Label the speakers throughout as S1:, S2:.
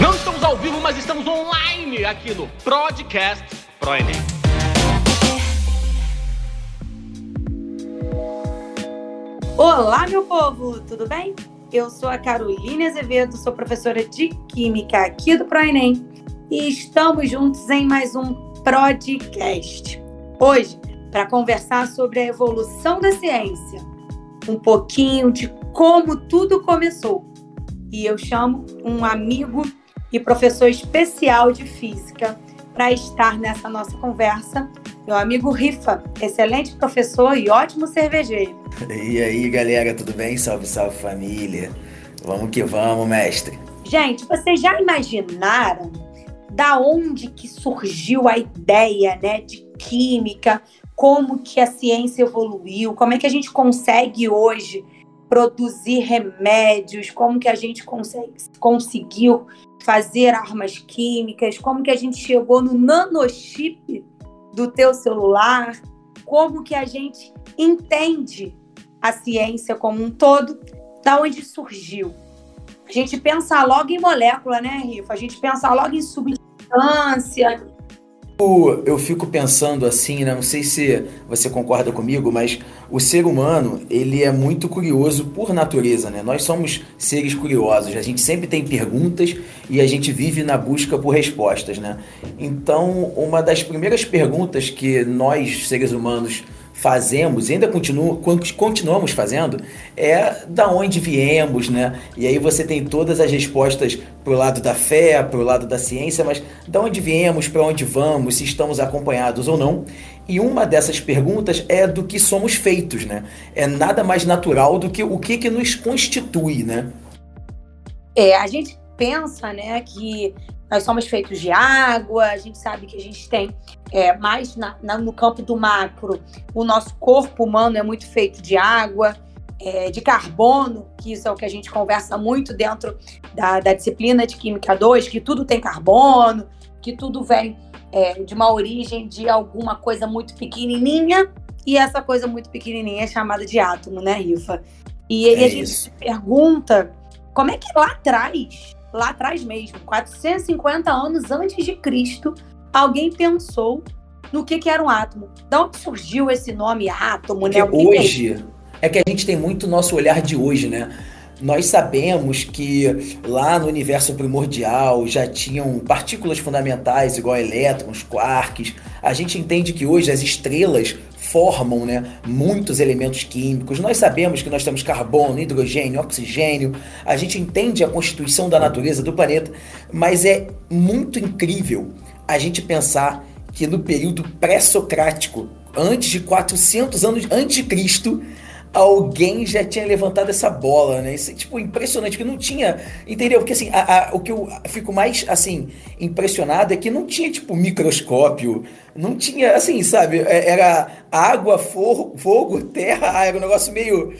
S1: Não estamos ao vivo, mas estamos online aqui no Podcast Pro Enem.
S2: Olá, meu povo, tudo bem? Eu sou a Caroline Azevedo, sou professora de Química aqui do ProEnem e estamos juntos em mais um podcast. Hoje, para conversar sobre a evolução da ciência, um pouquinho de como tudo começou. E eu chamo um amigo e professor especial de física para estar nessa nossa conversa, meu amigo Rifa, excelente professor e ótimo cervejeiro.
S3: E aí, galera, tudo bem? Salve, salve família. Vamos que vamos, mestre.
S2: Gente, vocês já imaginaram da onde que surgiu a ideia, né, de química, como que a ciência evoluiu, como é que a gente consegue hoje produzir remédios, como que a gente consegue, conseguiu fazer armas químicas, como que a gente chegou no nanochip do teu celular, como que a gente entende a ciência como um todo, da onde surgiu. A gente pensa logo em molécula, né, Rifa? A gente pensa logo em substância.
S3: Eu fico pensando assim, né? não sei se você concorda comigo, mas o ser humano, ele é muito curioso por natureza, né? Nós somos seres curiosos, a gente sempre tem perguntas e a gente vive na busca por respostas, né? Então, uma das primeiras perguntas que nós, seres humanos, fazemos e ainda continuo, continuamos fazendo é da onde viemos, né? E aí você tem todas as respostas pro lado da fé, pro lado da ciência, mas da onde viemos, para onde vamos, se estamos acompanhados ou não. E uma dessas perguntas é do que somos feitos, né? É nada mais natural do que o que, que nos constitui, né?
S2: É, a gente pensa, né, que nós somos feitos de água, a gente sabe que a gente tem é, mais na, na, no campo do macro, o nosso corpo humano é muito feito de água, é, de carbono, que isso é o que a gente conversa muito dentro da, da disciplina de Química 2, que tudo tem carbono, que tudo vem é, de uma origem de alguma coisa muito pequenininha, e essa coisa muito pequenininha é chamada de átomo, né, Rifa? E aí a é gente se pergunta como é que lá atrás lá atrás mesmo, 450 anos antes de Cristo, alguém pensou no que, que era um átomo. Da onde surgiu esse nome átomo,
S3: né? Porque né? hoje é, é que a gente tem muito nosso olhar de hoje, né? Nós sabemos que lá no universo primordial já tinham partículas fundamentais, igual elétrons, quarks. A gente entende que hoje as estrelas formam né, muitos elementos químicos. Nós sabemos que nós temos carbono, hidrogênio, oxigênio. A gente entende a constituição da natureza do planeta, mas é muito incrível a gente pensar que no período pré-socrático, antes de 400 anos antes de Cristo, alguém já tinha levantado essa bola, né? Isso é, tipo, impressionante, porque não tinha, entendeu? Porque, assim, a, a, o que eu fico mais, assim, impressionado é que não tinha, tipo, microscópio, não tinha, assim, sabe? É, era água, fogo, fogo terra, era um negócio meio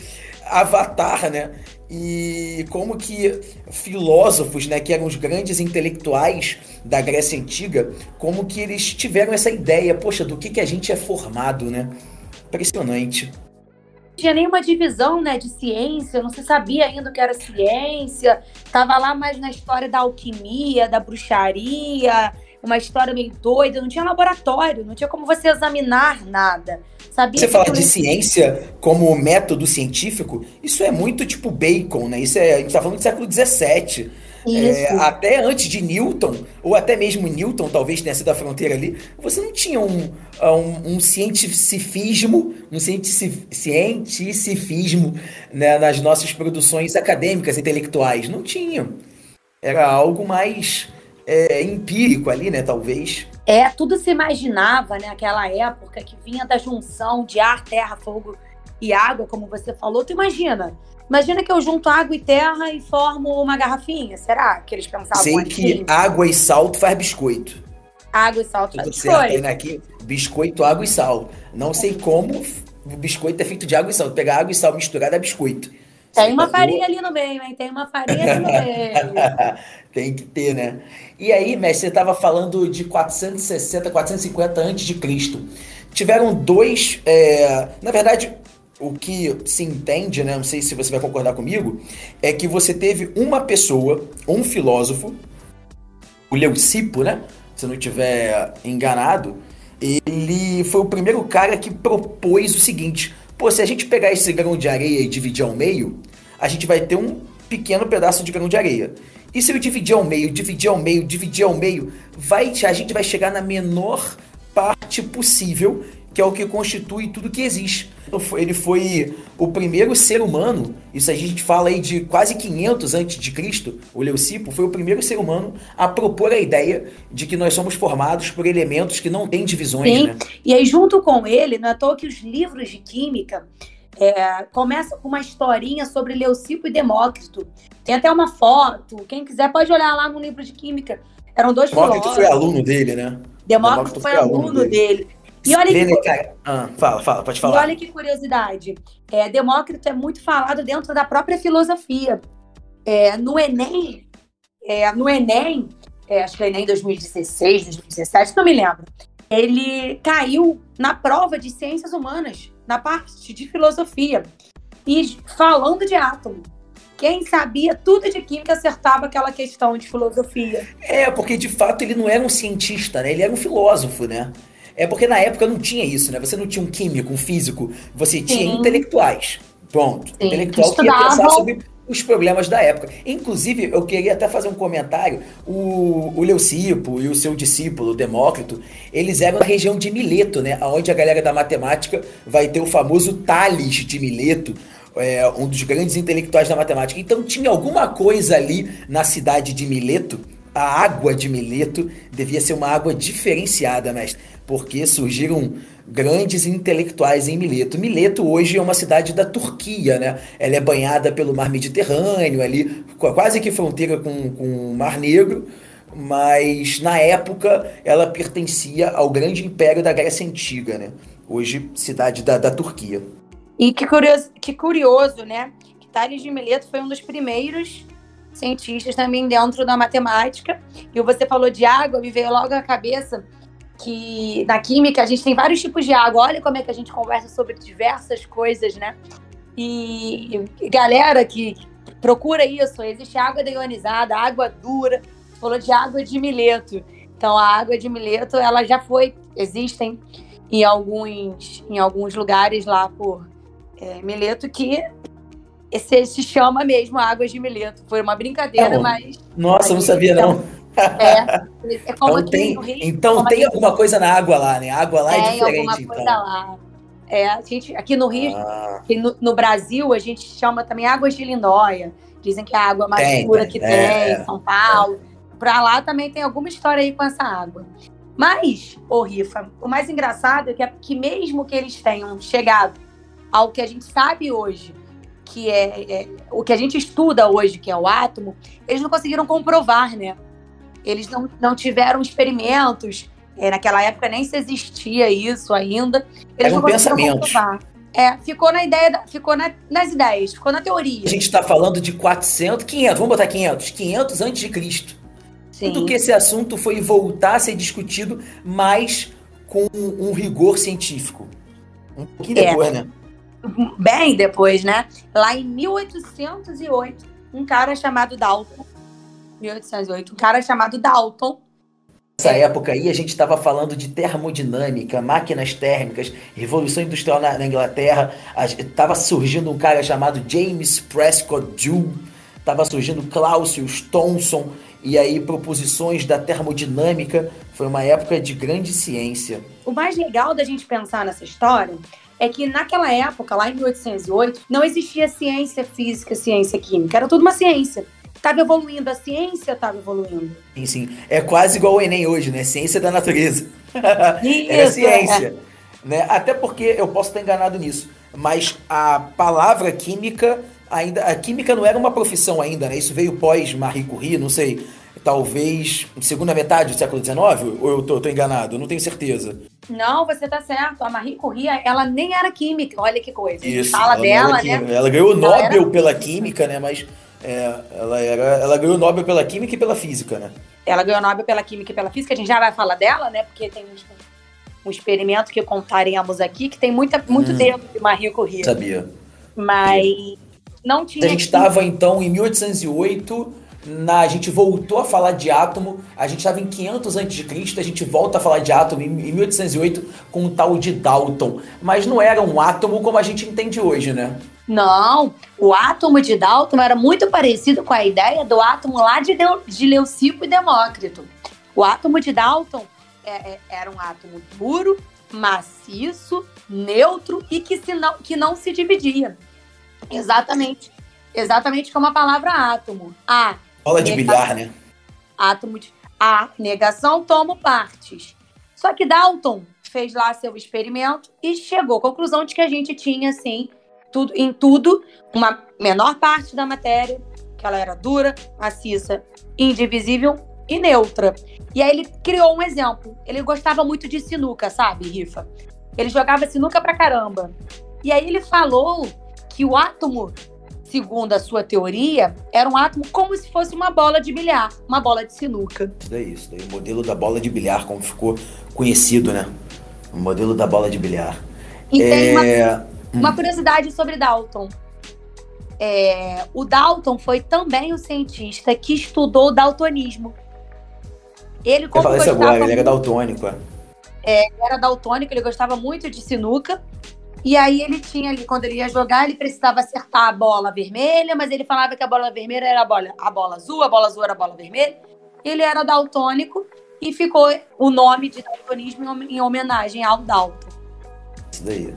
S3: avatar, né? E como que filósofos, né, que eram os grandes intelectuais da Grécia Antiga, como que eles tiveram essa ideia, poxa, do que, que a gente é formado, né? Impressionante
S2: tinha nenhuma divisão né, de ciência, não se sabia ainda o que era ciência, estava lá mais na história da alquimia, da bruxaria, uma história meio doida, não tinha laboratório, não tinha como você examinar nada. Sabia
S3: você fala de ciência como método científico, isso é muito tipo Bacon, né? Isso é, a gente está falando do século XVII. É, até antes de Newton, ou até mesmo Newton, talvez tenha sido a fronteira ali, você não tinha um, um, um cientificismo, um cientificismo né, nas nossas produções acadêmicas, intelectuais. Não tinha. Era algo mais é, empírico ali, né, talvez.
S2: É, tudo se imaginava, né, aquela época que vinha da junção de ar, terra, fogo e água, como você falou. Tu imagina, Imagina que eu junto água e terra e formo uma garrafinha. Será que eles pensavam
S3: Sei
S2: assim?
S3: que água e sal faz biscoito.
S2: Água e sal faz biscoito.
S3: Né, aqui, biscoito, água e sal. Não sei como o biscoito é feito de água e sal. Pegar água e sal misturado é biscoito.
S2: Tem uma farinha ali no meio, hein? Tem uma farinha ali no meio.
S3: Tem que ter, né? E aí, mestre, você estava falando de 460, 450 antes de Cristo. Tiveram dois, é... na verdade, o que se entende, né? Não sei se você vai concordar comigo, é que você teve uma pessoa, um filósofo, o Leucipo, né? Se eu não estiver enganado, ele foi o primeiro cara que propôs o seguinte: pô, se a gente pegar esse grão de areia e dividir ao meio, a gente vai ter um pequeno pedaço de grão de areia. E se eu dividir ao meio, dividir ao meio, dividir ao meio, vai, a gente vai chegar na menor parte possível, que é o que constitui tudo que existe. Ele foi o primeiro ser humano, isso a gente fala aí de quase 500 antes de Cristo, o Leucipo foi o primeiro ser humano a propor a ideia de que nós somos formados por elementos que não têm divisões, Sim. né?
S2: E aí junto com ele, não é à toa que os livros de química é, começa com uma historinha sobre Leucipo e Demócrito. Tem até uma foto. Quem quiser pode olhar lá no livro de química. Eram dois
S3: Demócrito filósofos. foi aluno dele, né?
S2: Demócrito, Demócrito foi, foi, aluno dele. dele.
S3: E olha que... Ah, fala, fala, pode falar.
S2: E olha que curiosidade. É, Demócrito é muito falado dentro da própria filosofia. É, no Enem, é, no Enem, é, acho que é Enem 2016, 2017, não me lembro. Ele caiu na prova de ciências humanas na parte de filosofia e falando de átomo. Quem sabia tudo de química acertava aquela questão de filosofia.
S3: É, porque de fato ele não era um cientista, né? Ele era um filósofo, né? É porque na época não tinha isso, né? Você não tinha um químico, um físico, você tinha Sim. intelectuais. Pronto. Sim. Intelectual que ia pensar sobre os problemas da época. Inclusive, eu queria até fazer um comentário. O, o Leucipo e o seu discípulo, Demócrito, eles eram da região de Mileto, né? Onde a galera da matemática vai ter o famoso Tales de Mileto, é, um dos grandes intelectuais da matemática. Então tinha alguma coisa ali na cidade de Mileto. A água de Mileto devia ser uma água diferenciada, mestre, porque surgiram grandes intelectuais em Mileto. Mileto hoje é uma cidade da Turquia, né? Ela é banhada pelo mar Mediterrâneo, ali quase que fronteira com, com o Mar Negro, mas na época ela pertencia ao grande império da Grécia Antiga, né? Hoje, cidade da, da Turquia.
S2: E que curioso, que curioso, né? Que Tales de Mileto foi um dos primeiros cientistas também dentro da matemática. E você falou de água, me veio logo à cabeça que na química a gente tem vários tipos de água. Olha como é que a gente conversa sobre diversas coisas, né? E, e galera que procura isso, existe água deionizada, água dura. Você falou de água de Mileto. Então a água de Mileto, ela já foi, existem em alguns, em alguns lugares lá por é, Mileto que esse se chama mesmo Águas de Mileto. Foi uma brincadeira, mas.
S3: Nossa, não sabia, então, não. É, é como então tem, Rio, então tem alguma coisa na água lá, né? A água lá é, é diferente. Alguma coisa então. lá.
S2: É, a gente, aqui no Rio, ah. no, no, Brasil, a gente chama também águas de Lindóia. Dizem que é a água mais tem, pura que é, tem, é, São Paulo. Para lá também tem alguma história aí com essa água. Mas, ô Rifa, o mais engraçado é que, é que mesmo que eles tenham chegado ao que a gente sabe hoje, que é, é, o que a gente estuda hoje, que é o átomo, eles não conseguiram comprovar, né? Eles não, não tiveram experimentos. É, naquela época nem se existia isso ainda. Eles
S3: Era um pensamento.
S2: É, ficou na ideia, ficou na, nas ideias, ficou na teoria.
S3: A gente está falando de 400, 500, vamos botar 500, 500 antes de Cristo. Sim. Tudo que esse assunto foi voltar a ser discutido, mas com um rigor científico. Um pouquinho é. depois, né?
S2: Bem depois, né? Lá em 1808, um cara chamado Dalton 1808. Um cara chamado Dalton.
S3: Nessa época aí, a gente estava falando de termodinâmica, máquinas térmicas, revolução industrial na, na Inglaterra. Estava surgindo um cara chamado James Prescott Joule, estava surgindo Clausius Thomson, e aí proposições da termodinâmica. Foi uma época de grande ciência.
S2: O mais legal da gente pensar nessa história é que naquela época, lá em 1808, não existia ciência física, ciência química, era tudo uma ciência. Estava evoluindo, a ciência estava evoluindo.
S3: Sim, sim. É quase igual o Enem hoje, né? Ciência da natureza. Isso, é ciência. É. Né? Até porque eu posso estar enganado nisso, mas a palavra química ainda. A química não era uma profissão ainda, né? Isso veio pós Marie Curie, não sei. Talvez segunda metade do século XIX, ou eu tô, tô enganado? Eu não tenho certeza.
S2: Não, você tá certo. A Marie Curie, ela nem era química. Olha que coisa. Isso, fala dela, né?
S3: Ela ganhou o Nobel era... pela química, né? Mas é, ela, era, ela ganhou Nobel pela Química e pela Física, né?
S2: Ela ganhou Nobel pela Química e pela Física, a gente já vai falar dela, né? Porque tem uns. um experimento que contaremos aqui, que tem muita, muito hum, tempo de Marie Curie.
S3: Sabia.
S2: Mas não tinha.
S3: A gente estava, então, em 1808 na, a gente voltou a falar de átomo, a gente estava em 500 a.C., a gente volta a falar de átomo em, em 1808 com o tal de Dalton. Mas não era um átomo como a gente entende hoje, né?
S2: Não, o átomo de Dalton era muito parecido com a ideia do átomo lá de, de Leucipo e Demócrito. O átomo de Dalton é, é, era um átomo puro, maciço, neutro e que, se não, que não se dividia. Exatamente. Exatamente como a palavra átomo. A
S3: Bola de bilhar, né?
S2: Átomo de. A negação tomo partes. Só que Dalton fez lá seu experimento e chegou à conclusão de que a gente tinha, assim, tudo, em tudo, uma menor parte da matéria, que ela era dura, maciça, indivisível e neutra. E aí ele criou um exemplo. Ele gostava muito de sinuca, sabe, Rifa? Ele jogava sinuca pra caramba. E aí ele falou que o átomo segundo a sua teoria, era um átomo como se fosse uma bola de bilhar, uma bola de sinuca.
S3: Isso daí, isso daí. O modelo da bola de bilhar, como ficou conhecido, né? O modelo da bola de bilhar.
S2: E é... tem uma, hum. uma, curiosidade sobre Dalton. É, o Dalton foi também o cientista que estudou o daltonismo.
S3: Ele, como Eu agora, ele era daltônico. É,
S2: é ele era daltônico, ele gostava muito de sinuca. E aí ele tinha ali, quando ele ia jogar, ele precisava acertar a bola vermelha, mas ele falava que a bola vermelha era a bola, a bola azul, a bola azul era a bola vermelha. Ele era daltônico e ficou o nome de daltonismo em homenagem ao Dalton.
S3: Isso daí.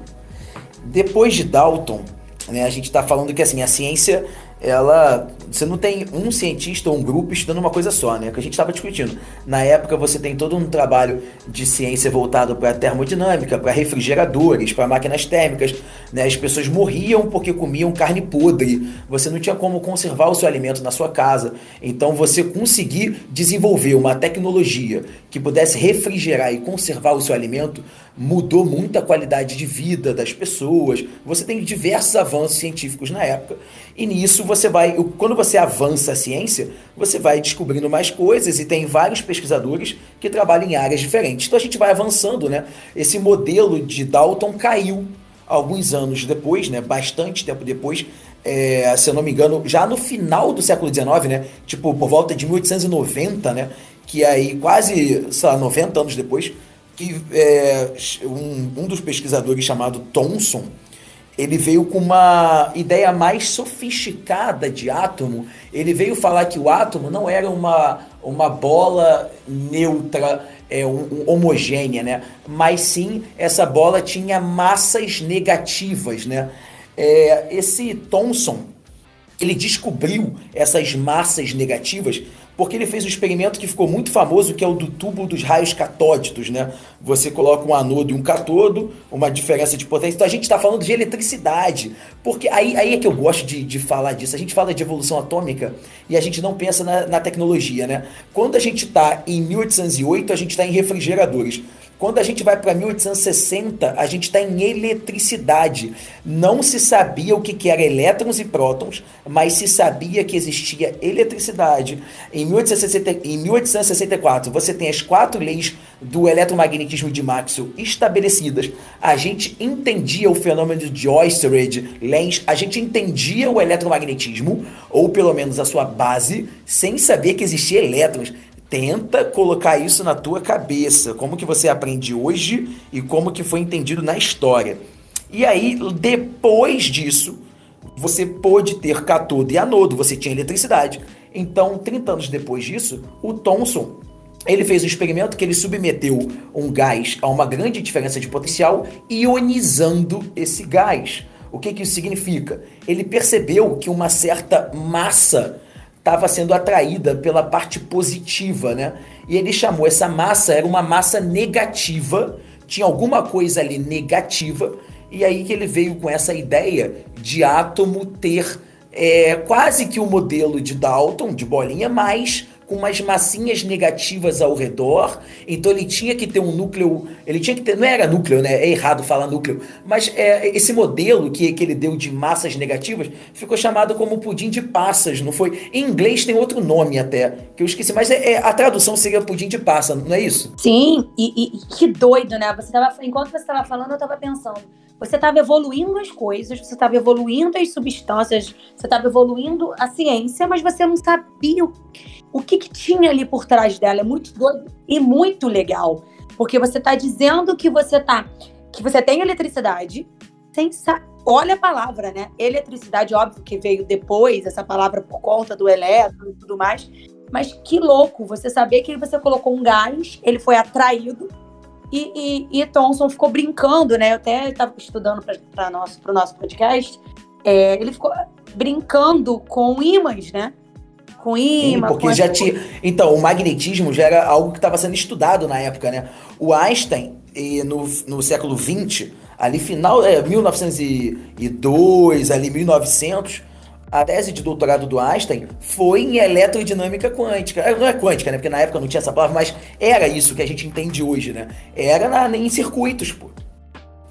S3: Depois de Dalton, né, a gente está falando que assim, a ciência ela. Você não tem um cientista ou um grupo estudando uma coisa só, né? Que a gente estava discutindo. Na época você tem todo um trabalho de ciência voltado para termodinâmica, para refrigeradores, para máquinas térmicas. Né? As pessoas morriam porque comiam carne podre. Você não tinha como conservar o seu alimento na sua casa. Então você conseguir desenvolver uma tecnologia que pudesse refrigerar e conservar o seu alimento mudou muito a qualidade de vida das pessoas. Você tem diversos avanços científicos na época. E nisso você vai, quando você avança a ciência, você vai descobrindo mais coisas e tem vários pesquisadores que trabalham em áreas diferentes. Então a gente vai avançando, né? Esse modelo de Dalton caiu alguns anos depois, né? Bastante tempo depois. É, se eu não me engano, já no final do século XIX, né? Tipo, por volta de 1890, né? Que aí quase, sei lá, 90 anos depois, que é, um, um dos pesquisadores chamado Thomson, ele veio com uma ideia mais sofisticada de átomo. Ele veio falar que o átomo não era uma, uma bola neutra, é, um, um, homogênea, né? Mas sim essa bola tinha massas negativas, né? É, esse Thomson ele descobriu essas massas negativas porque ele fez um experimento que ficou muito famoso, que é o do tubo dos raios catódicos, né? Você coloca um anodo e um catodo, uma diferença de potência. Então a gente está falando de eletricidade, porque aí, aí é que eu gosto de, de falar disso. A gente fala de evolução atômica e a gente não pensa na, na tecnologia, né? Quando a gente está em 1808, a gente está em refrigeradores. Quando a gente vai para 1860, a gente está em eletricidade. Não se sabia o que, que era elétrons e prótons, mas se sabia que existia eletricidade. Em, 1860, em 1864, você tem as quatro leis do eletromagnetismo de Maxwell estabelecidas. A gente entendia o fenômeno de Oysterred, Lenz, a gente entendia o eletromagnetismo, ou pelo menos a sua base, sem saber que existia elétrons tenta colocar isso na tua cabeça, como que você aprende hoje e como que foi entendido na história. E aí, depois disso, você pôde ter catodo e anodo, você tinha eletricidade. Então, 30 anos depois disso, o Thomson, ele fez um experimento que ele submeteu um gás a uma grande diferença de potencial, ionizando esse gás. O que, que isso significa? Ele percebeu que uma certa massa estava sendo atraída pela parte positiva, né? E ele chamou essa massa, era uma massa negativa, tinha alguma coisa ali negativa, e aí que ele veio com essa ideia de átomo ter é, quase que o um modelo de Dalton, de bolinha, mas com umas massinhas negativas ao redor. Então ele tinha que ter um núcleo. Ele tinha que ter. Não era núcleo, né? É errado falar núcleo. Mas é, esse modelo que, que ele deu de massas negativas ficou chamado como pudim de passas, não foi? Em inglês tem outro nome até, que eu esqueci, mas é, é a tradução seria pudim de passa, não é isso?
S2: Sim, e, e que doido, né? Você tava, enquanto você estava falando, eu estava pensando você estava evoluindo as coisas, você estava evoluindo as substâncias, você estava evoluindo a ciência, mas você não sabia o, o que, que, tinha ali por trás dela. É muito doido e muito legal. Porque você está dizendo que você tá. que você tem eletricidade, sem olha a palavra, né? Eletricidade, óbvio que veio depois, essa palavra por conta do elétron e tudo mais. Mas que louco você saber que você colocou um gás, ele foi atraído e, e, e Thomson ficou brincando, né? Eu até estava estudando para o nosso, nosso podcast. É, ele ficou brincando com ímãs, né? Com imã.
S3: Sim, porque já tinha. Então, o magnetismo já era algo que estava sendo estudado na época, né? O Einstein, no, no século XX, ali final, é, 1902, ali 1900 a tese de doutorado do Einstein foi em eletrodinâmica quântica. É, não é quântica, né? Porque na época não tinha essa palavra, mas era isso que a gente entende hoje, né? Era na, em circuitos, pô.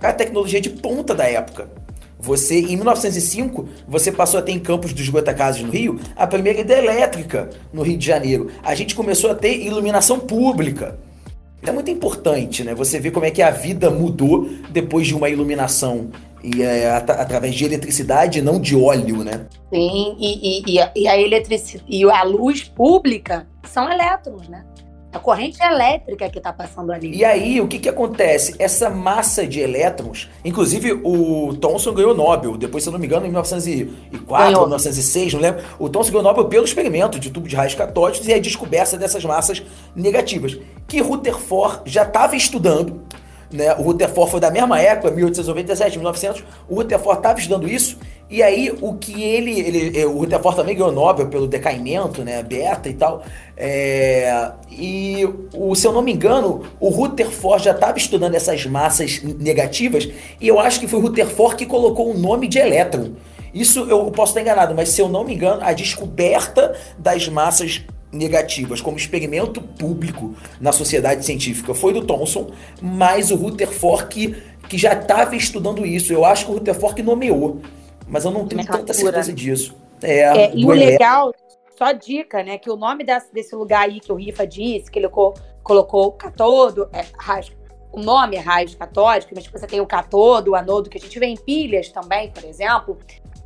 S3: A tecnologia de ponta da época. Você, em 1905, você passou a ter em Campos dos Goitacazes, no Rio, a primeira hidrelétrica no Rio de Janeiro. A gente começou a ter iluminação pública. É muito importante, né? Você ver como é que a vida mudou depois de uma iluminação e é, at através de eletricidade, não de óleo, né?
S2: Sim, e, e, e, a, e a eletricidade e a luz pública são elétrons, né? A corrente elétrica que está passando ali.
S3: E aí, o que, que acontece? Essa massa de elétrons, inclusive o Thomson ganhou Nobel, depois, se eu não me engano, em 1904 ganhou. 1906, não lembro. O Thomson ganhou Nobel pelo experimento de tubo de raios catódicos e a descoberta dessas massas negativas, que Rutherford já estava estudando né? O Rutherford foi da mesma época, 1897, 1900. O Rutherford estava estudando isso. E aí, o que ele, ele. É, o Rutherford também ganhou Nobel pelo decaimento, né? Beta e tal. É, e, o, se eu não me engano, o Rutherford já estava estudando essas massas negativas. E eu acho que foi o Rutherford que colocou o nome de elétron. Isso eu posso estar enganado, mas se eu não me engano, a descoberta das massas negativas como experimento público na sociedade científica foi do Thomson, mas o Rutherford que, que já estava estudando isso. Eu acho que o Rutherford nomeou, mas eu não tenho tanta certeza disso.
S2: É, é e o legal, só dica, né, que o nome desse, desse lugar aí que o Rifa disse, que ele colocou, colocou catodo, é, raio, o nome é raios catódico, mas você tem o catodo, o anodo, que a gente vê em pilhas também, por exemplo.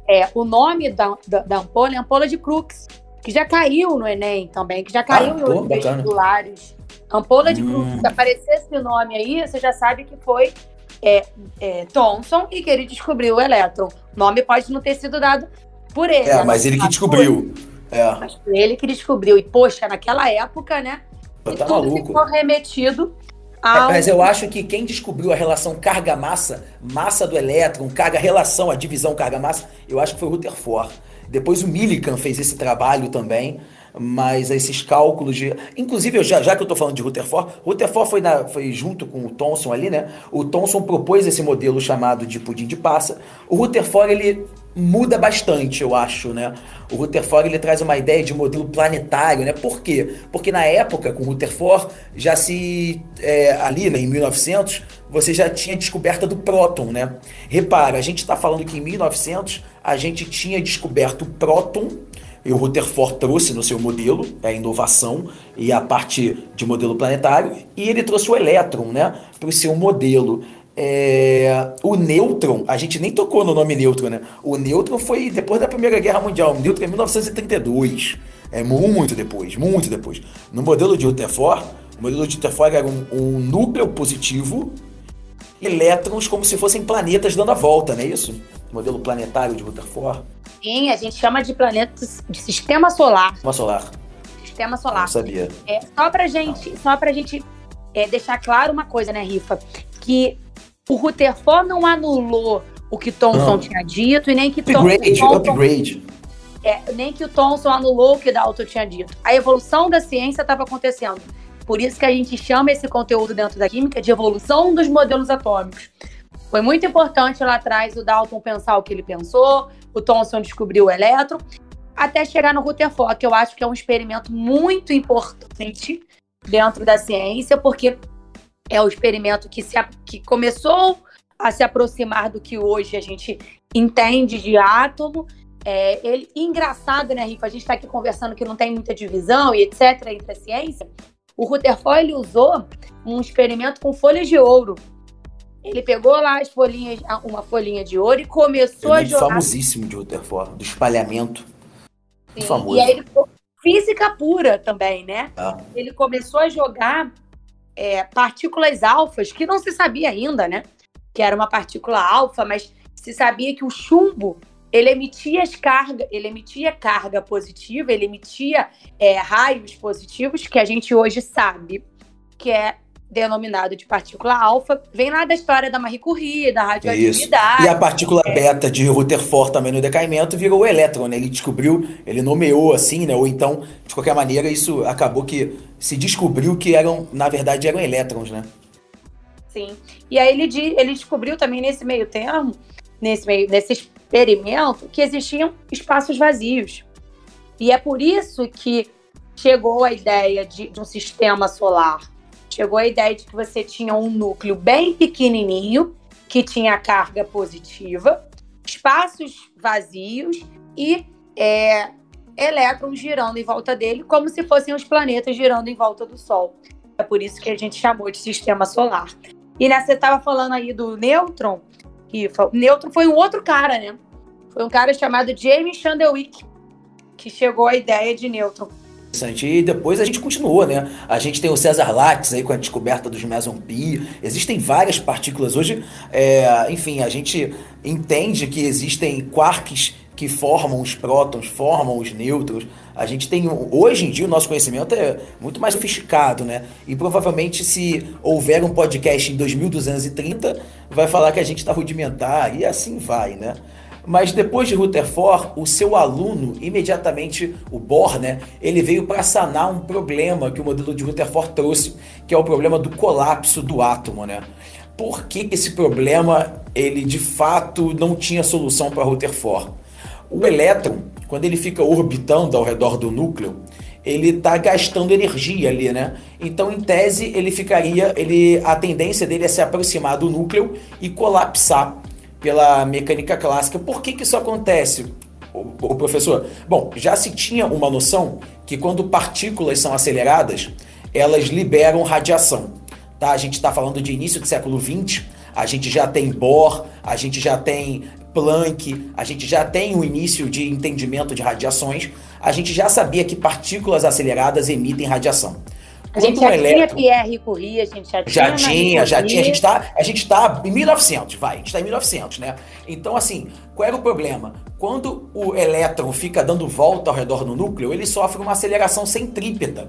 S2: É, o nome da, da, da ampola é ampola de Crookes que já caiu no Enem também, que já caiu ah, nos vestibulares. Ampola de hum. se aparecesse o nome aí, você já sabe que foi é, é, Thomson e que ele descobriu o elétron. O nome pode não ter sido dado por ele.
S3: É, né? mas ele que descobriu.
S2: É. Mas foi ele que descobriu. E, poxa, naquela época, né?
S3: Tá tudo maluco.
S2: ficou remetido
S3: é, ao... Mas eu acho que quem descobriu a relação carga-massa, massa do elétron, carga-relação, a divisão carga-massa, eu acho que foi o Rutherford. Depois o Millikan fez esse trabalho também, mas esses cálculos de. Inclusive, já, já que eu estou falando de Rutherford, Rutherford foi, na, foi junto com o Thomson ali, né? O Thomson propôs esse modelo chamado de pudim de passa. O Rutherford, ele muda bastante, eu acho, né? O Rutherford ele traz uma ideia de modelo planetário, né? Por quê? Porque na época, com o Rutherford, já se é, ali, né, em 1900, você já tinha descoberta do próton, né? Repara, a gente está falando que em 1900 a gente tinha descoberto o próton e o Rutherford trouxe no seu modelo a inovação e a parte de modelo planetário e ele trouxe o elétron, né, para o seu modelo. É, o nêutron, a gente nem tocou no nome nêutron, né? O nêutron foi depois da Primeira Guerra Mundial. O nêutron é 1932. É muito depois, muito depois. No modelo de Rutherford, o modelo de Rutherford era um, um núcleo positivo, elétrons como se fossem planetas dando a volta, não é isso? Modelo planetário de Rutherford.
S2: Sim, a gente chama de planetas de sistema solar.
S3: Sistema solar.
S2: Sistema solar. Não
S3: sabia.
S2: É, só pra gente, só pra gente é, deixar claro uma coisa, né, Rifa? Que o Rutherford não anulou o que Thomson tinha dito e nem que
S3: upgrade, Thomson, upgrade.
S2: É, nem que o Thomson anulou o que Dalton tinha dito. A evolução da ciência estava acontecendo. Por isso que a gente chama esse conteúdo dentro da química de evolução dos modelos atômicos. Foi muito importante lá atrás o Dalton pensar o que ele pensou, o Thomson descobriu o elétron. até chegar no Rutherford, que eu acho que é um experimento muito importante dentro da ciência, porque é o experimento que, se, que começou a se aproximar do que hoje a gente entende de átomo. É, ele, engraçado, né, Rico? A gente está aqui conversando que não tem muita divisão e etc. entre a ciência. O Rutherford ele usou um experimento com folhas de ouro. Ele pegou lá as folhinhas, uma folhinha de ouro e começou
S3: ele
S2: é a jogar.
S3: famosíssimo de Rutherford, do espalhamento.
S2: Sim, famoso. E aí ele física pura também, né? Ah. Ele começou a jogar é, partículas alfas que não se sabia ainda, né? Que era uma partícula alfa, mas se sabia que o chumbo ele emitia as carga, ele emitia carga positiva, ele emitia é, raios positivos que a gente hoje sabe que é denominado de partícula alfa, vem lá da história da Marie Curie, da radioatividade.
S3: Isso. E a partícula é. beta de Rutherford também no decaimento virou o elétron, né? Ele descobriu, ele nomeou assim, né? Ou então, de qualquer maneira, isso acabou que se descobriu que eram, na verdade, eram elétrons, né?
S2: Sim. E aí ele, ele descobriu também nesse meio termo, nesse, meio, nesse experimento, que existiam espaços vazios. E é por isso que chegou a ideia de, de um sistema solar chegou a ideia de que você tinha um núcleo bem pequenininho, que tinha carga positiva, espaços vazios e é, elétrons girando em volta dele, como se fossem os planetas girando em volta do Sol. É por isso que a gente chamou de sistema solar. E né, você estava falando aí do nêutron, que foi, nêutron foi um outro cara, né? Foi um cara chamado James Chandlewick que chegou à ideia de nêutron.
S3: E depois a gente continuou, né? A gente tem o César Lattes aí com a descoberta dos meson pi. Existem várias partículas. Hoje, é, enfim, a gente entende que existem quarks que formam os prótons, formam os nêutrons. A gente tem hoje em dia o nosso conhecimento é muito mais sofisticado, né? E provavelmente se houver um podcast em 2230, vai falar que a gente está rudimentar e assim vai, né? Mas depois de Rutherford, o seu aluno, imediatamente o Bohr, né, ele veio para sanar um problema que o modelo de Rutherford trouxe, que é o problema do colapso do átomo, né? Por que esse problema ele de fato não tinha solução para Rutherford? O elétron, quando ele fica orbitando ao redor do núcleo, ele está gastando energia ali, né? Então, em tese, ele ficaria, ele, a tendência dele é se aproximar do núcleo e colapsar pela mecânica clássica. Por que, que isso acontece, o, professor? Bom, já se tinha uma noção que quando partículas são aceleradas, elas liberam radiação. Tá? A gente está falando de início do século XX, a gente já tem Bohr, a gente já tem Planck, a gente já tem o início de entendimento de radiações, a gente já sabia que partículas aceleradas emitem radiação.
S2: A gente já tinha Pierre Curie, a gente já tinha.
S3: Já tinha, já tinha. A gente, tá, a gente tá em 1900, vai, a gente tá em 1900, né? Então, assim, qual era o problema? Quando o elétron fica dando volta ao redor do núcleo, ele sofre uma aceleração centrípeta.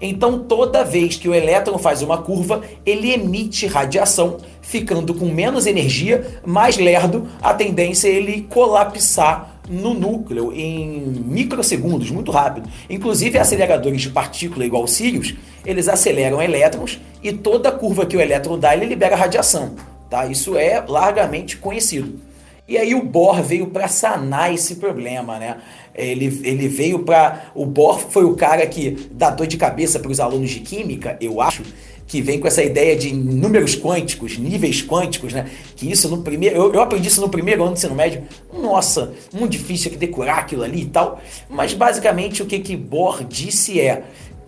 S3: Então, toda vez que o elétron faz uma curva, ele emite radiação, ficando com menos energia, mais lerdo, a tendência é ele colapsar no núcleo em microsegundos, muito rápido. Inclusive, aceleradores de partícula igual Sirius, eles aceleram elétrons e toda curva que o elétron dá, ele libera radiação. Tá? Isso é largamente conhecido. E aí o Bohr veio para sanar esse problema, né? Ele, ele veio para. O Bohr foi o cara que dá dor de cabeça para os alunos de química, eu acho, que vem com essa ideia de números quânticos, níveis quânticos, né? Que isso no primeiro. Eu, eu aprendi isso no primeiro ano do ensino médio. Nossa, muito difícil de decorar aquilo ali e tal. Mas basicamente o que, que Bohr disse é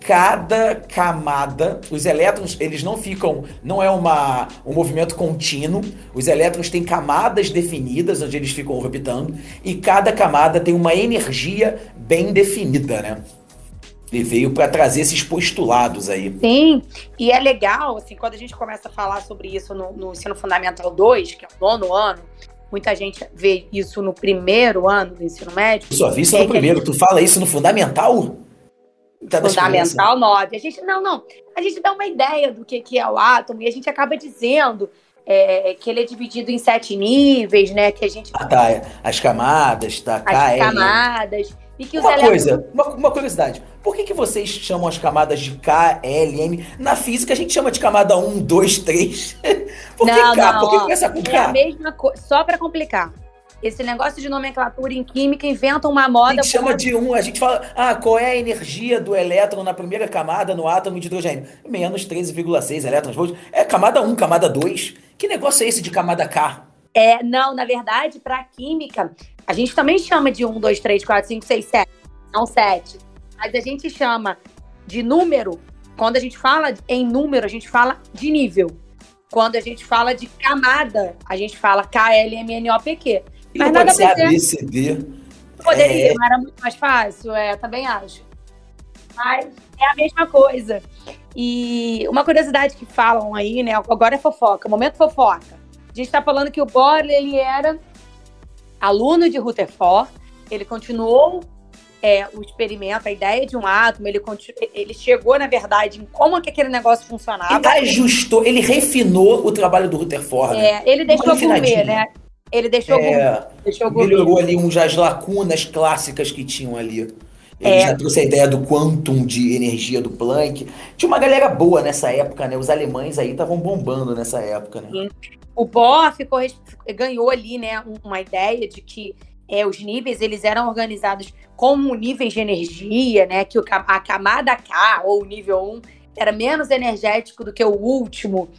S3: cada camada, os elétrons, eles não ficam, não é uma, um movimento contínuo, os elétrons têm camadas definidas onde eles ficam orbitando e cada camada tem uma energia bem definida, né? Ele veio para trazer esses postulados aí.
S2: Sim, e é legal, assim, quando a gente começa a falar sobre isso no, no ensino fundamental 2, que é o nono ano, muita gente vê isso no primeiro ano do ensino médio.
S3: Eu só vi isso no primeiro, gente... tu fala isso no fundamental?
S2: Tá fundamental 9. A gente, não, não, a gente dá uma ideia do que, que é o átomo e a gente acaba dizendo é, que ele é dividido em sete níveis, né? Que a gente.
S3: Ah, tá. É, as camadas, tá?
S2: As camadas. E que
S3: uma coisa, uma, uma, curiosidade. Por que, que vocês chamam as camadas de K, L, M? Na física a gente chama de camada 1, 2, 3. Por que
S2: não,
S3: K?
S2: Não,
S3: Por que
S2: começa com K? É a mesma coisa, só para complicar. esse negócio de nomenclatura em química inventa uma moda.
S3: A gente chama de um, a gente fala, ah, qual é a energia do elétron na primeira camada no átomo de hidrogênio? Menos 13,6 elétrons volts. É camada 1, camada 2. Que negócio é esse de camada K?
S2: É, não, na verdade, para química, a gente também chama de 1, 2, 3, 4, 5, 6, 7. Não 7. Mas a gente chama de número, quando a gente fala em número, a gente fala de nível. Quando a gente fala de camada, a gente fala KLMNOPQ.
S3: E mas nada pode ser A, B, C, D.
S2: Poderia, é... mas era muito mais fácil, é, também acho. Mas é a mesma coisa. E uma curiosidade que falam aí, né? Agora é fofoca, momento fofoca. A gente está falando que o Bohr, ele era aluno de Rutherford, ele continuou é, o experimento, a ideia de um átomo, ele, ele chegou, na verdade, em como que aquele negócio funcionava.
S3: Ele ajustou, ele refinou o trabalho do Rutherford.
S2: É, ele deixou gourmet, né? Ele deixou é,
S3: deixou Melhorou ali uns, as lacunas clássicas que tinham ali. Ele é. já trouxe a ideia do quantum de energia do Planck. Tinha uma galera boa nessa época, né? Os alemães aí estavam bombando nessa época, né? Sim.
S2: O Bohr ficou, ganhou ali, né, uma ideia de que é, os níveis eles eram organizados como níveis de energia, né? Que a camada K, ou o nível 1, era menos energético do que o último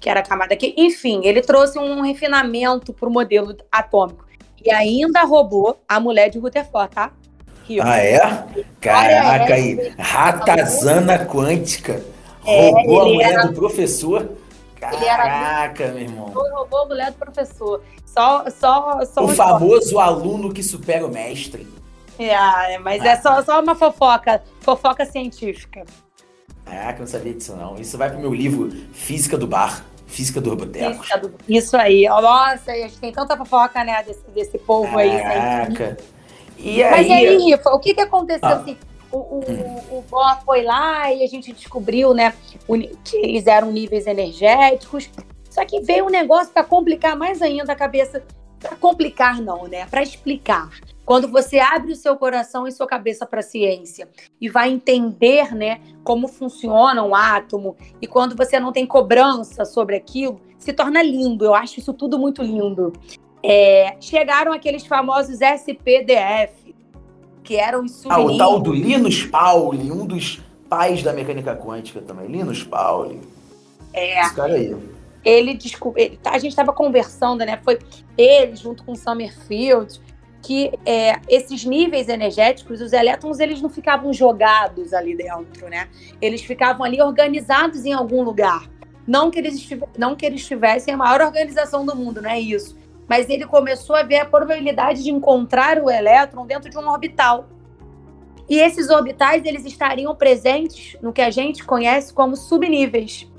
S2: que era a camada Q. Enfim, ele trouxe um refinamento para o modelo atômico. E ainda roubou a mulher de Rutherford, tá?
S3: Ah, é? Caraca, aí. Ratazana quântica. É, roubou a mulher era... do professor? Caraca, meu irmão.
S2: Roubou a mulher do professor. Só, só, só
S3: o famoso aluno que supera o mestre.
S2: É, mas ah. é só, só uma fofoca, fofoca científica.
S3: Caraca, eu não sabia disso não. Isso vai pro meu livro Física do Bar. Física do Boteco.
S2: Isso aí. Nossa, a gente tem tanta fofoca, né, desse, desse povo
S3: Caraca.
S2: aí.
S3: Caraca.
S2: E. Mas aí, Rifa, o que que aconteceu ah. assim? O, o, o Bohr foi lá e a gente descobriu, né, que eles eram níveis energéticos. Só que veio um negócio para complicar mais ainda a cabeça. Para complicar, não, né? Para explicar. Quando você abre o seu coração e sua cabeça para a ciência e vai entender, né, como funciona um átomo, e quando você não tem cobrança sobre aquilo, se torna lindo. Eu acho isso tudo muito lindo. É, chegaram aqueles famosos SPDF, que eram os
S3: souvenirs. Ah, o tal do Linus Pauling, um dos pais da mecânica quântica também. Linus Pauling.
S2: É. Esse cara aí. Ele descobriu. Tá, a gente estava conversando, né? Foi ele junto com Summerfield que é, esses níveis energéticos, os elétrons, eles não ficavam jogados ali dentro, né? Eles ficavam ali organizados em algum lugar. Não que eles, não que eles tivessem a maior organização do mundo, não é isso. Mas ele começou a ver a probabilidade de encontrar o elétron dentro de um orbital. E esses orbitais, eles estariam presentes no que a gente conhece como subníveis.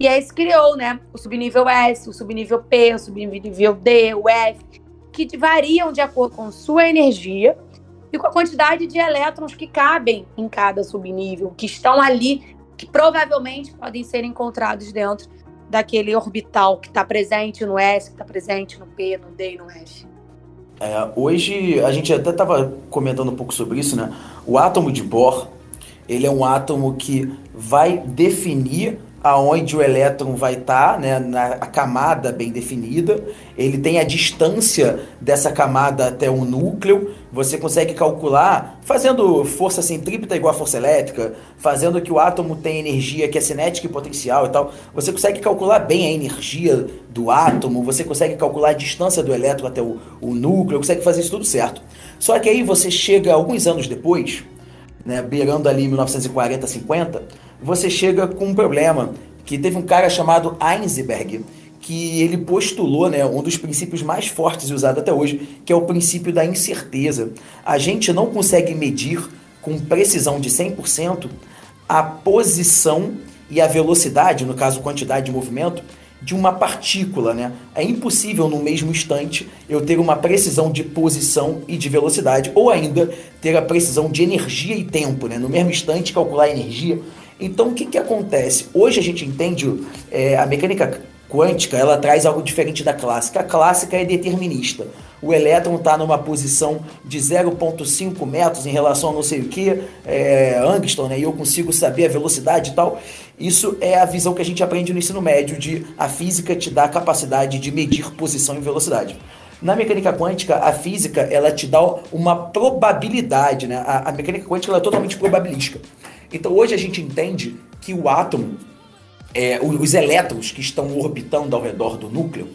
S2: E aí se criou, né? O subnível S, o subnível P, o subnível D, o F que variam de acordo com sua energia e com a quantidade de elétrons que cabem em cada subnível, que estão ali, que provavelmente podem ser encontrados dentro daquele orbital que está presente no S, que está presente no P, no D e no F.
S3: É, hoje a gente até estava comentando um pouco sobre isso, né? O átomo de Bohr, ele é um átomo que vai definir aonde o elétron vai estar, tá, né, na camada bem definida. Ele tem a distância dessa camada até o núcleo. Você consegue calcular fazendo força centrípeta igual a força elétrica, fazendo que o átomo tem energia que é cinética e potencial e tal. Você consegue calcular bem a energia do átomo, você consegue calcular a distância do elétron até o, o núcleo, consegue fazer isso tudo certo. Só que aí você chega alguns anos depois, né, beirando ali 1940, 50, você chega com um problema que teve um cara chamado Einsberg que ele postulou né, um dos princípios mais fortes e usado até hoje, que é o princípio da incerteza. A gente não consegue medir com precisão de 100% a posição e a velocidade, no caso quantidade de movimento, de uma partícula, né? É impossível no mesmo instante eu ter uma precisão de posição e de velocidade, ou ainda ter a precisão de energia e tempo, né? No mesmo instante calcular a energia. Então o que, que acontece? Hoje a gente entende é, a mecânica quântica, ela traz algo diferente da clássica. A clássica é determinista. O elétron está numa posição de 0,5 metros em relação a não sei o que, é, Angston, né? E eu consigo saber a velocidade e tal. Isso é a visão que a gente aprende no ensino médio de a física te dá a capacidade de medir posição e velocidade. Na mecânica quântica, a física ela te dá uma probabilidade, né? A, a mecânica quântica é totalmente probabilística. Então hoje a gente entende que o átomo, é, os elétrons que estão orbitando ao redor do núcleo,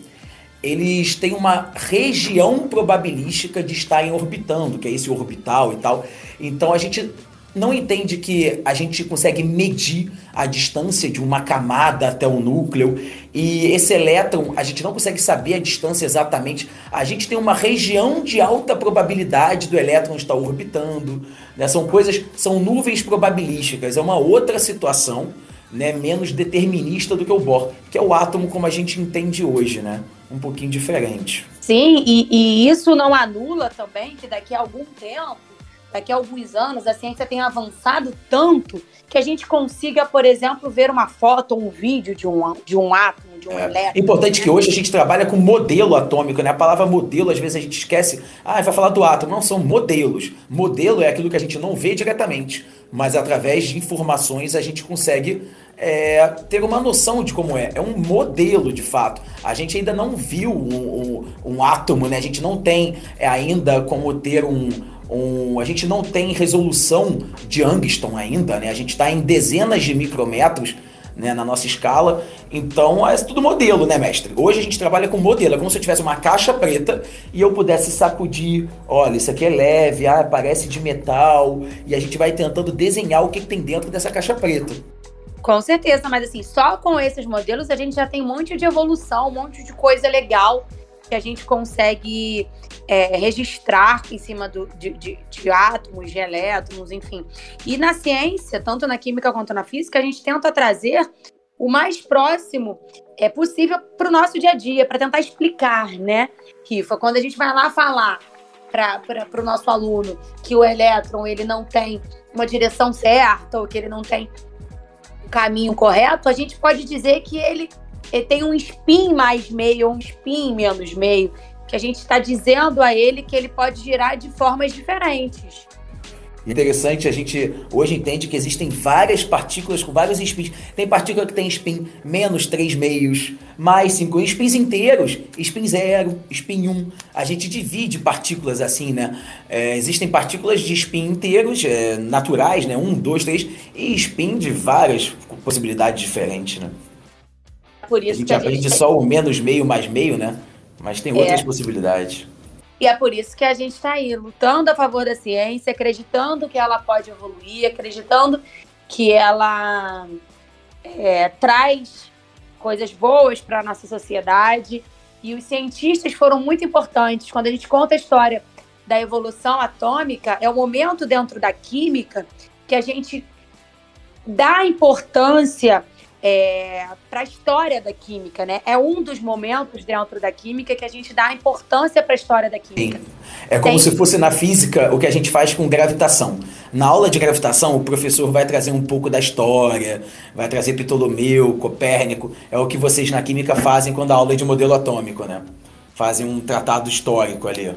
S3: eles têm uma região probabilística de estarem orbitando, que é esse orbital e tal. Então a gente não entende que a gente consegue medir a distância de uma camada até o núcleo e esse elétron a gente não consegue saber a distância exatamente. A gente tem uma região de alta probabilidade do elétron estar orbitando. Né? São coisas, são nuvens probabilísticas. É uma outra situação, né, menos determinista do que o Bohr, que é o átomo como a gente entende hoje, né? Um pouquinho diferente.
S2: Sim, e, e isso não anula também que daqui a algum tempo daqui a alguns anos a ciência tenha avançado tanto que a gente consiga, por exemplo, ver uma foto ou um vídeo de um, de um átomo, de um é. elétron.
S3: Importante né? que hoje a gente trabalha com modelo atômico, né? A palavra modelo, às vezes a gente esquece. Ah, vai falar do átomo. Não, são modelos. Modelo é aquilo que a gente não vê diretamente, mas através de informações a gente consegue é, ter uma noção de como é. É um modelo, de fato. A gente ainda não viu um, um, um átomo, né? A gente não tem ainda como ter um um, a gente não tem resolução de Angston ainda, né? A gente está em dezenas de micrometros né, na nossa escala. Então é tudo modelo, né, mestre? Hoje a gente trabalha com modelo. É como se eu tivesse uma caixa preta e eu pudesse sacudir. Olha, isso aqui é leve, ah, parece de metal. E a gente vai tentando desenhar o que, que tem dentro dessa caixa preta.
S2: Com certeza, mas assim, só com esses modelos a gente já tem um monte de evolução, um monte de coisa legal que a gente consegue é, registrar em cima do, de, de, de, átomos, de elétrons, enfim. E na ciência, tanto na química quanto na física, a gente tenta trazer o mais próximo é possível para o nosso dia a dia, para tentar explicar, né, Rifa? Quando a gente vai lá falar para o nosso aluno que o elétron ele não tem uma direção certa ou que ele não tem o caminho correto, a gente pode dizer que ele ele tem um spin mais meio um spin menos meio, que a gente está dizendo a ele que ele pode girar de formas diferentes.
S3: Interessante, a gente hoje entende que existem várias partículas com vários spins. Tem partícula que tem spin menos 3 meios, mais 5, spins inteiros, spin 0, spin 1. A gente divide partículas assim, né? É, existem partículas de spin inteiros, é, naturais, né? 1, 2, 3, e spin de várias possibilidades diferentes, né?
S2: Por isso
S3: a gente aprende gente... só o menos meio mais meio, né? Mas tem outras é. possibilidades.
S2: E é por isso que a gente está aí, lutando a favor da ciência, acreditando que ela pode evoluir, acreditando que ela é, traz coisas boas para a nossa sociedade. E os cientistas foram muito importantes. Quando a gente conta a história da evolução atômica, é o momento dentro da química que a gente dá importância é, para a história da química, né? É um dos momentos dentro da química que a gente dá importância para a história da química. Sim.
S3: É como Tem... se fosse na física o que a gente faz com gravitação. Na aula de gravitação, o professor vai trazer um pouco da história, vai trazer Ptolomeu, Copérnico. É o que vocês na química fazem quando a aula é de modelo atômico, né? Fazem um tratado histórico ali.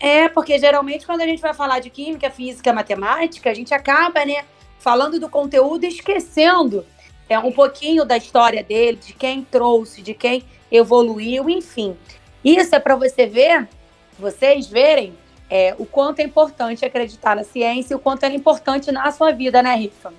S2: É, porque geralmente quando a gente vai falar de química, física, matemática, a gente acaba, né, falando do conteúdo e esquecendo é, um pouquinho da história dele, de quem trouxe, de quem evoluiu, enfim. Isso é para você ver, vocês verem é, o quanto é importante acreditar na ciência e o quanto é importante na sua vida, né, Rifa?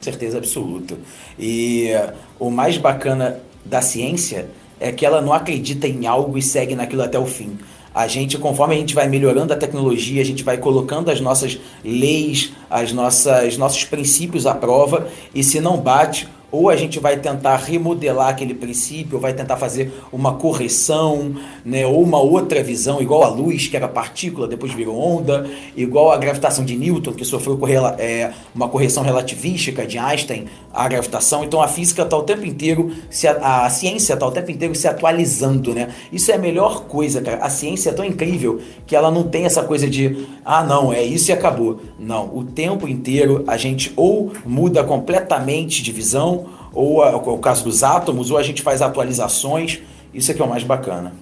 S3: Certeza absoluta. E uh, o mais bacana da ciência é que ela não acredita em algo e segue naquilo até o fim. A gente, conforme a gente vai melhorando a tecnologia, a gente vai colocando as nossas leis, as nossas nossos princípios à prova, e se não bate, ou a gente vai tentar remodelar aquele princípio, ou vai tentar fazer uma correção, né, ou uma outra visão, igual a luz, que era partícula, depois virou onda, igual a gravitação de Newton, que sofreu é, uma correção relativística de Einstein, a gravitação. Então a física está o tempo inteiro, se a, a ciência está o tempo inteiro se atualizando, né? Isso é a melhor coisa, cara. A ciência é tão incrível que ela não tem essa coisa de, ah, não, é isso e acabou. Não, o tempo inteiro a gente ou muda completamente de visão, ou a, o caso dos átomos, ou a gente faz atualizações. Isso é que é o mais bacana.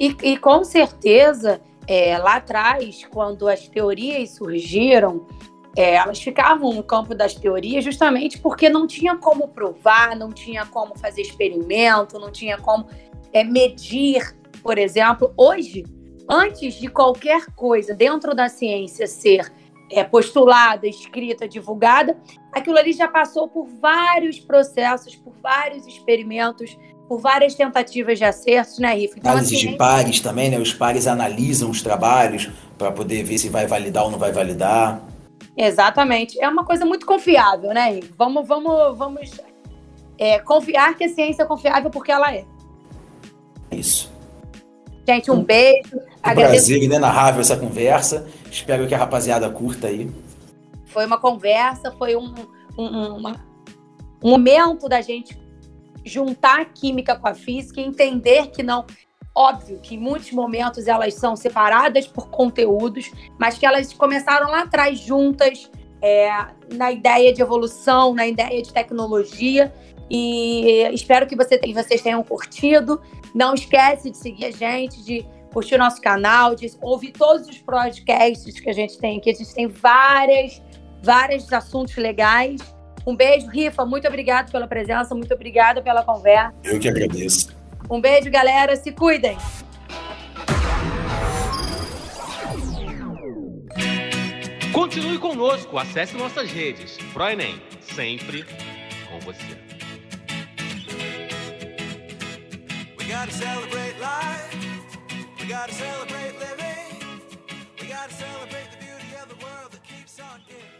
S2: E, e com certeza, é, lá atrás, quando as teorias surgiram, é, elas ficavam no campo das teorias justamente porque não tinha como provar, não tinha como fazer experimento, não tinha como é, medir, por exemplo. Hoje, antes de qualquer coisa dentro da ciência ser é, postulada, escrita, divulgada, aquilo ali já passou por vários processos, por vários experimentos, por várias tentativas de acertos, né, Riff?
S3: Então, Análise de pares também, né? Os pares analisam os trabalhos para poder ver se vai validar ou não vai validar.
S2: Exatamente. É uma coisa muito confiável, né, Riff? Vamos, vamos, vamos é, confiar que a ciência é confiável porque ela é.
S3: Isso.
S2: Gente, um beijo.
S3: Agradeço. prazer inenarrável essa conversa. Espero que a rapaziada curta aí.
S2: Foi uma conversa, foi um, um, uma, um momento da gente juntar a química com a física e entender que não. Óbvio que em muitos momentos elas são separadas por conteúdos, mas que elas começaram lá atrás juntas, é, na ideia de evolução, na ideia de tecnologia. E espero que você, vocês tenham curtido. Não esquece de seguir a gente, de curtir o nosso canal, de ouvir todos os podcasts que a gente tem aqui. A gente tem várias, vários assuntos legais. Um beijo, Rifa. Muito obrigado pela presença, muito obrigada pela conversa.
S3: Eu que agradeço.
S2: Um beijo, galera. Se cuidem.
S1: Continue conosco, acesse nossas redes. ProEnem, sempre com você. We gotta celebrate living. We gotta celebrate the beauty of the world that keeps on giving.